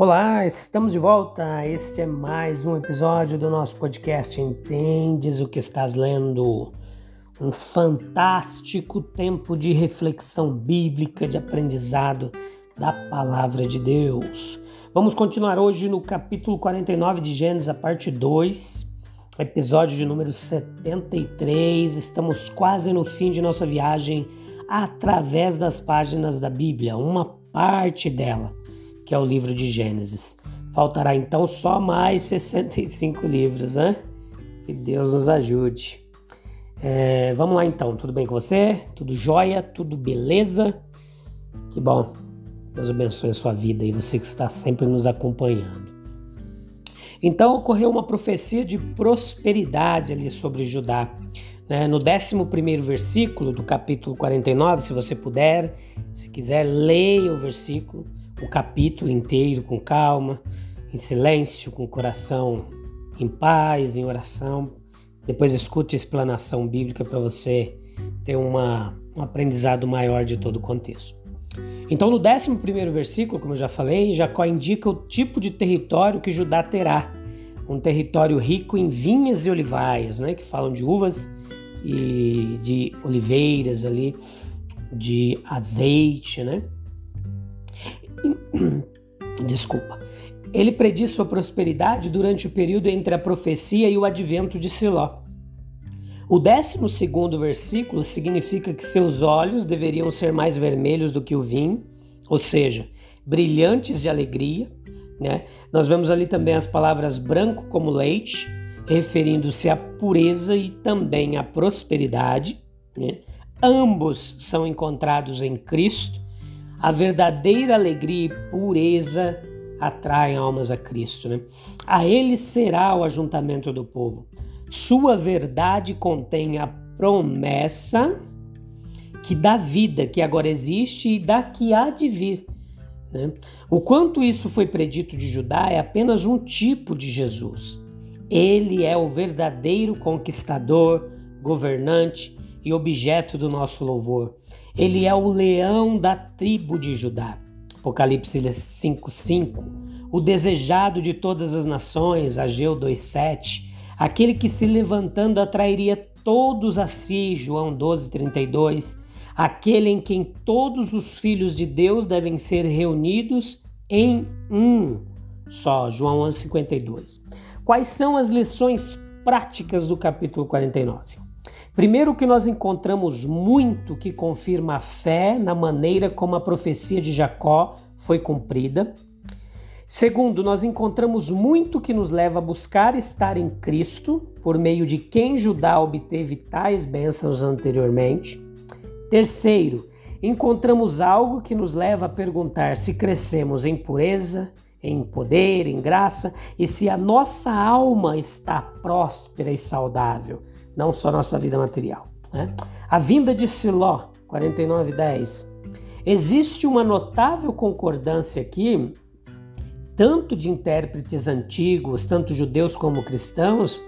Olá, estamos de volta. Este é mais um episódio do nosso podcast Entendes o que estás lendo? Um fantástico tempo de reflexão bíblica, de aprendizado da palavra de Deus. Vamos continuar hoje no capítulo 49 de Gênesis, a parte 2, episódio de número 73. Estamos quase no fim de nossa viagem através das páginas da Bíblia, uma parte dela que é o livro de Gênesis. Faltará então só mais 65 livros, né? Que Deus nos ajude. É, vamos lá então, tudo bem com você? Tudo jóia? Tudo beleza? Que bom. Deus abençoe a sua vida e você que está sempre nos acompanhando. Então ocorreu uma profecia de prosperidade ali sobre Judá. Né? No 11 versículo do capítulo 49, se você puder, se quiser, leia o versículo o capítulo inteiro com calma, em silêncio, com o coração em paz, em oração. Depois escute a explanação bíblica para você ter uma, um aprendizado maior de todo o contexto. Então, no 11 versículo, como eu já falei, Jacó indica o tipo de território que Judá terá. Um território rico em vinhas e olivais, né, que falam de uvas e de oliveiras ali, de azeite, né? Desculpa. Ele prediz sua prosperidade durante o período entre a profecia e o advento de Siló. O 12 versículo significa que seus olhos deveriam ser mais vermelhos do que o vinho, ou seja, brilhantes de alegria. Né? Nós vemos ali também as palavras branco como leite, referindo-se à pureza e também à prosperidade. Né? Ambos são encontrados em Cristo a verdadeira alegria e pureza atraem almas a Cristo. Né? A Ele será o ajuntamento do povo. Sua verdade contém a promessa que dá vida, que agora existe e da que há de vir. Né? O quanto isso foi predito de Judá é apenas um tipo de Jesus. Ele é o verdadeiro conquistador, governante e objeto do nosso louvor. Ele é o leão da tribo de Judá. Apocalipse 5:5. O desejado de todas as nações, Ageu 2:7. Aquele que se levantando atrairia todos a si, João 12:32. Aquele em quem todos os filhos de Deus devem ser reunidos em um só, João 11:52. Quais são as lições práticas do capítulo 49? Primeiro, que nós encontramos muito que confirma a fé na maneira como a profecia de Jacó foi cumprida. Segundo, nós encontramos muito que nos leva a buscar estar em Cristo, por meio de quem Judá obteve tais bênçãos anteriormente. Terceiro, encontramos algo que nos leva a perguntar se crescemos em pureza, em poder, em graça e se a nossa alma está próspera e saudável não só nossa vida material. Né? A vinda de Siló, 49:10. Existe uma notável concordância aqui, tanto de intérpretes antigos, tanto judeus como cristãos,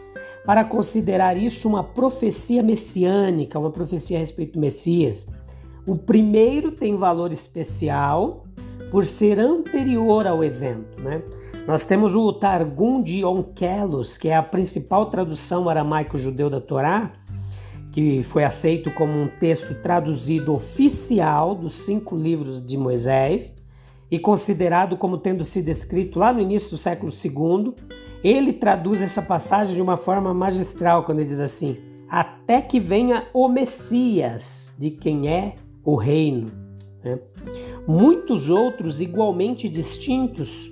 para considerar isso uma profecia messiânica, uma profecia a respeito do Messias. O primeiro tem valor especial por ser anterior ao evento, né? Nós temos o Targum de Onkelos, que é a principal tradução aramaico-judeu da Torá, que foi aceito como um texto traduzido oficial dos cinco livros de Moisés e considerado como tendo sido escrito lá no início do século II. Ele traduz essa passagem de uma forma magistral quando ele diz assim: até que venha o Messias, de quem é o reino. Né? Muitos outros igualmente distintos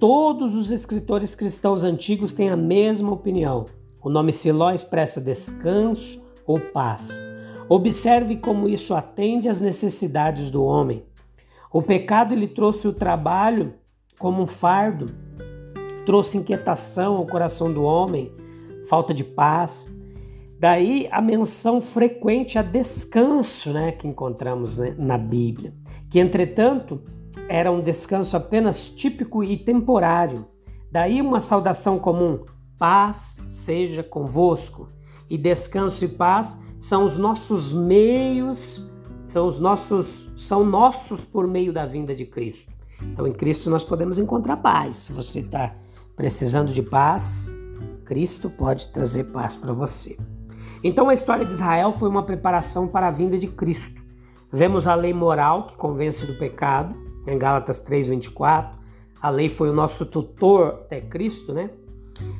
Todos os escritores cristãos antigos têm a mesma opinião. O nome Siló expressa descanso ou paz. Observe como isso atende às necessidades do homem. O pecado ele trouxe o trabalho como um fardo, trouxe inquietação ao coração do homem, falta de paz. Daí a menção frequente a descanso, né, que encontramos né, na Bíblia, que entretanto era um descanso apenas típico e temporário. Daí uma saudação comum: paz seja convosco. E descanso e paz são os nossos meios, são os nossos, são nossos por meio da vinda de Cristo. Então, em Cristo nós podemos encontrar paz. Se você está precisando de paz, Cristo pode trazer paz para você. Então, a história de Israel foi uma preparação para a vinda de Cristo. Vemos a lei moral que convence do pecado, em Gálatas 3:24. A lei foi o nosso tutor até Cristo, né?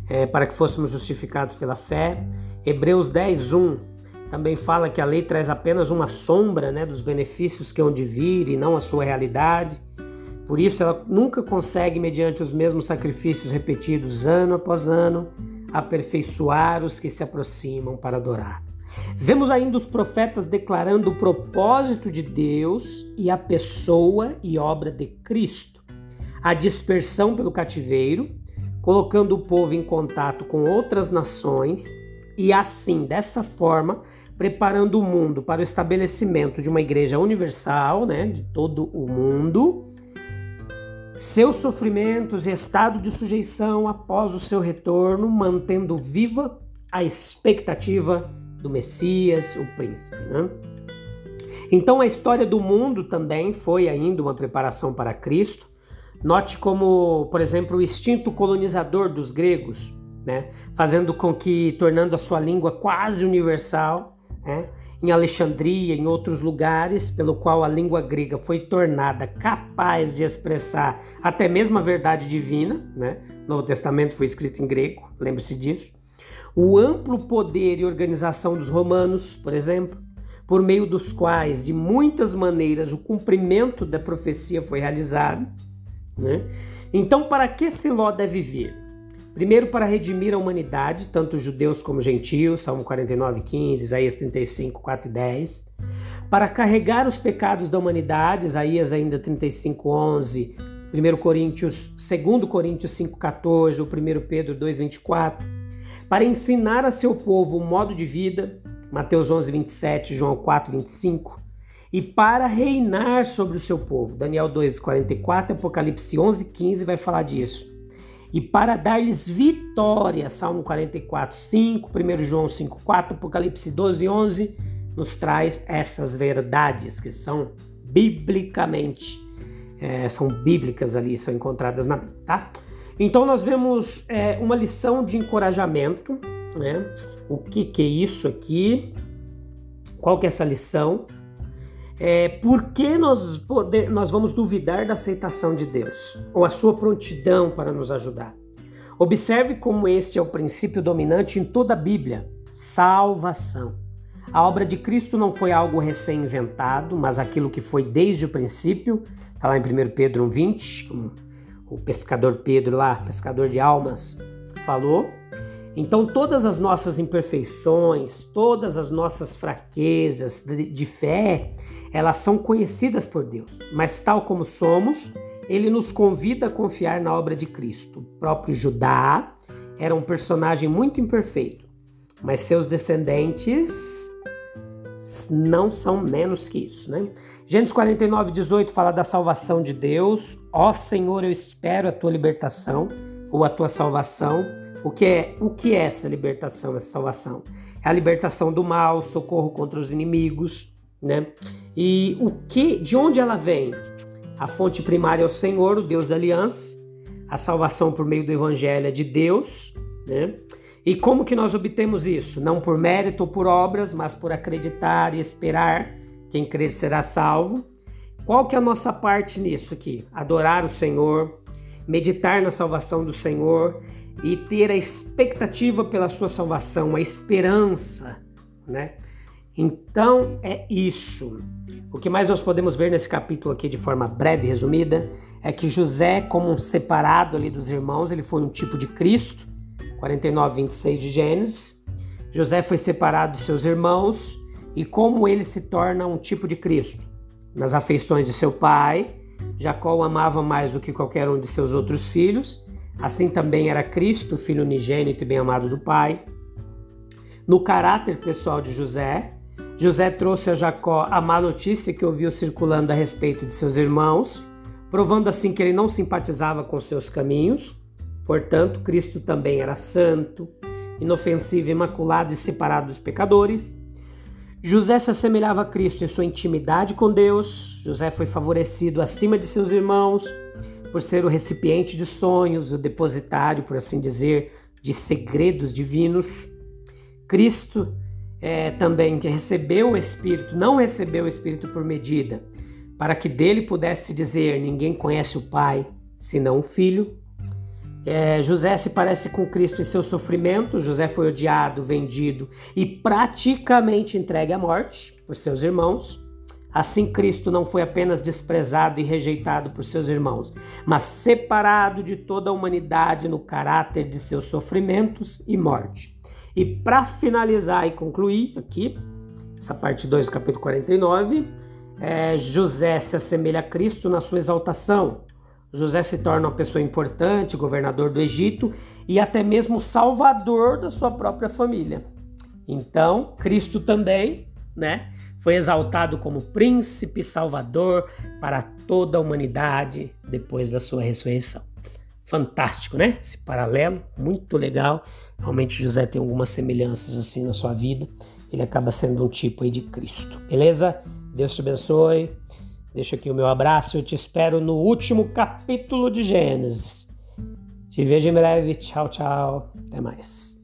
É, para que fôssemos justificados pela fé. Hebreus 10:1 também fala que a lei traz apenas uma sombra né, dos benefícios que hão de vir e não a sua realidade. Por isso, ela nunca consegue, mediante os mesmos sacrifícios repetidos ano após ano, aperfeiçoar os que se aproximam para adorar. Vemos ainda os profetas declarando o propósito de Deus e a pessoa e obra de Cristo. A dispersão pelo cativeiro, colocando o povo em contato com outras nações e assim, dessa forma, preparando o mundo para o estabelecimento de uma igreja universal, né, de todo o mundo, seus sofrimentos e estado de sujeição após o seu retorno, mantendo viva a expectativa do Messias, o príncipe. Né? Então a história do mundo também foi ainda uma preparação para Cristo. Note como, por exemplo, o instinto colonizador dos gregos, né? fazendo com que, tornando a sua língua quase universal, né? em Alexandria, em outros lugares, pelo qual a língua grega foi tornada capaz de expressar até mesmo a verdade divina, né? O Novo Testamento foi escrito em grego, lembre-se disso. O amplo poder e organização dos romanos, por exemplo, por meio dos quais, de muitas maneiras, o cumprimento da profecia foi realizado. Né? Então, para que Siló deve vir? Primeiro, para redimir a humanidade, tanto judeus como gentios, Salmo 49, 15, Isaías 35, 4 e 10. Para carregar os pecados da humanidade, Isaías ainda 35, 11, 1 Coríntios, 2 Coríntios 5, 14, o 1 Pedro 2, 24. Para ensinar a seu povo o modo de vida, Mateus 11, 27, João 4, 25. E para reinar sobre o seu povo, Daniel 2, 44, Apocalipse 11, 15 vai falar disso e para dar-lhes vitória. Salmo 44, 5, 1 João 5, 4, Apocalipse 12, 11 nos traz essas verdades que são biblicamente, é, são bíblicas ali, são encontradas na Bíblia, tá? Então nós vemos é, uma lição de encorajamento, né? O que, que é isso aqui? Qual que é essa lição? É, por que nós, poder, nós vamos duvidar da aceitação de Deus ou a sua prontidão para nos ajudar? Observe como este é o princípio dominante em toda a Bíblia: salvação. A obra de Cristo não foi algo recém-inventado, mas aquilo que foi desde o princípio. Está lá em 1 Pedro 1,20, como o pescador Pedro lá, pescador de almas, falou. Então, todas as nossas imperfeições, todas as nossas fraquezas de fé, elas são conhecidas por Deus, mas tal como somos, ele nos convida a confiar na obra de Cristo. O próprio Judá era um personagem muito imperfeito, mas seus descendentes não são menos que isso, né? Gênesis 49, 18 fala da salvação de Deus. Ó Senhor, eu espero a tua libertação ou a tua salvação. O que é, o que é essa libertação, essa salvação? É a libertação do mal, socorro contra os inimigos, né? E o que, de onde ela vem? A fonte primária é o Senhor, o Deus da aliança. A salvação por meio do evangelho é de Deus, né? E como que nós obtemos isso? Não por mérito ou por obras, mas por acreditar e esperar. Quem crer será salvo. Qual que é a nossa parte nisso aqui? Adorar o Senhor, meditar na salvação do Senhor e ter a expectativa pela sua salvação, a esperança, né? Então é isso. O que mais nós podemos ver nesse capítulo aqui de forma breve e resumida é que José, como um separado ali dos irmãos, ele foi um tipo de Cristo, 49, 26 de Gênesis. José foi separado de seus irmãos e como ele se torna um tipo de Cristo. Nas afeições de seu pai, Jacó o amava mais do que qualquer um de seus outros filhos, assim também era Cristo, filho unigênito e bem-amado do pai. No caráter pessoal de José, José trouxe a Jacó a má notícia que ouviu circulando a respeito de seus irmãos, provando assim que ele não simpatizava com seus caminhos. Portanto, Cristo também era santo, inofensivo, imaculado e separado dos pecadores. José se assemelhava a Cristo em sua intimidade com Deus. José foi favorecido acima de seus irmãos por ser o recipiente de sonhos, o depositário, por assim dizer, de segredos divinos. Cristo é, também que recebeu o Espírito, não recebeu o Espírito por medida, para que dele pudesse dizer: ninguém conhece o Pai senão o Filho. É, José se parece com Cristo em seu sofrimento. José foi odiado, vendido e praticamente entregue à morte por seus irmãos. Assim, Cristo não foi apenas desprezado e rejeitado por seus irmãos, mas separado de toda a humanidade no caráter de seus sofrimentos e morte. E para finalizar e concluir aqui, essa parte 2 do capítulo 49, é, José se assemelha a Cristo na sua exaltação. José se torna uma pessoa importante, governador do Egito e até mesmo salvador da sua própria família. Então, Cristo também, né, foi exaltado como príncipe salvador para toda a humanidade depois da sua ressurreição. Fantástico, né? Esse paralelo, muito legal. Realmente José tem algumas semelhanças assim na sua vida. Ele acaba sendo um tipo aí de Cristo. Beleza? Deus te abençoe. Deixa aqui o meu abraço. Eu te espero no último capítulo de Gênesis. Te vejo em breve. Tchau, tchau. Até mais.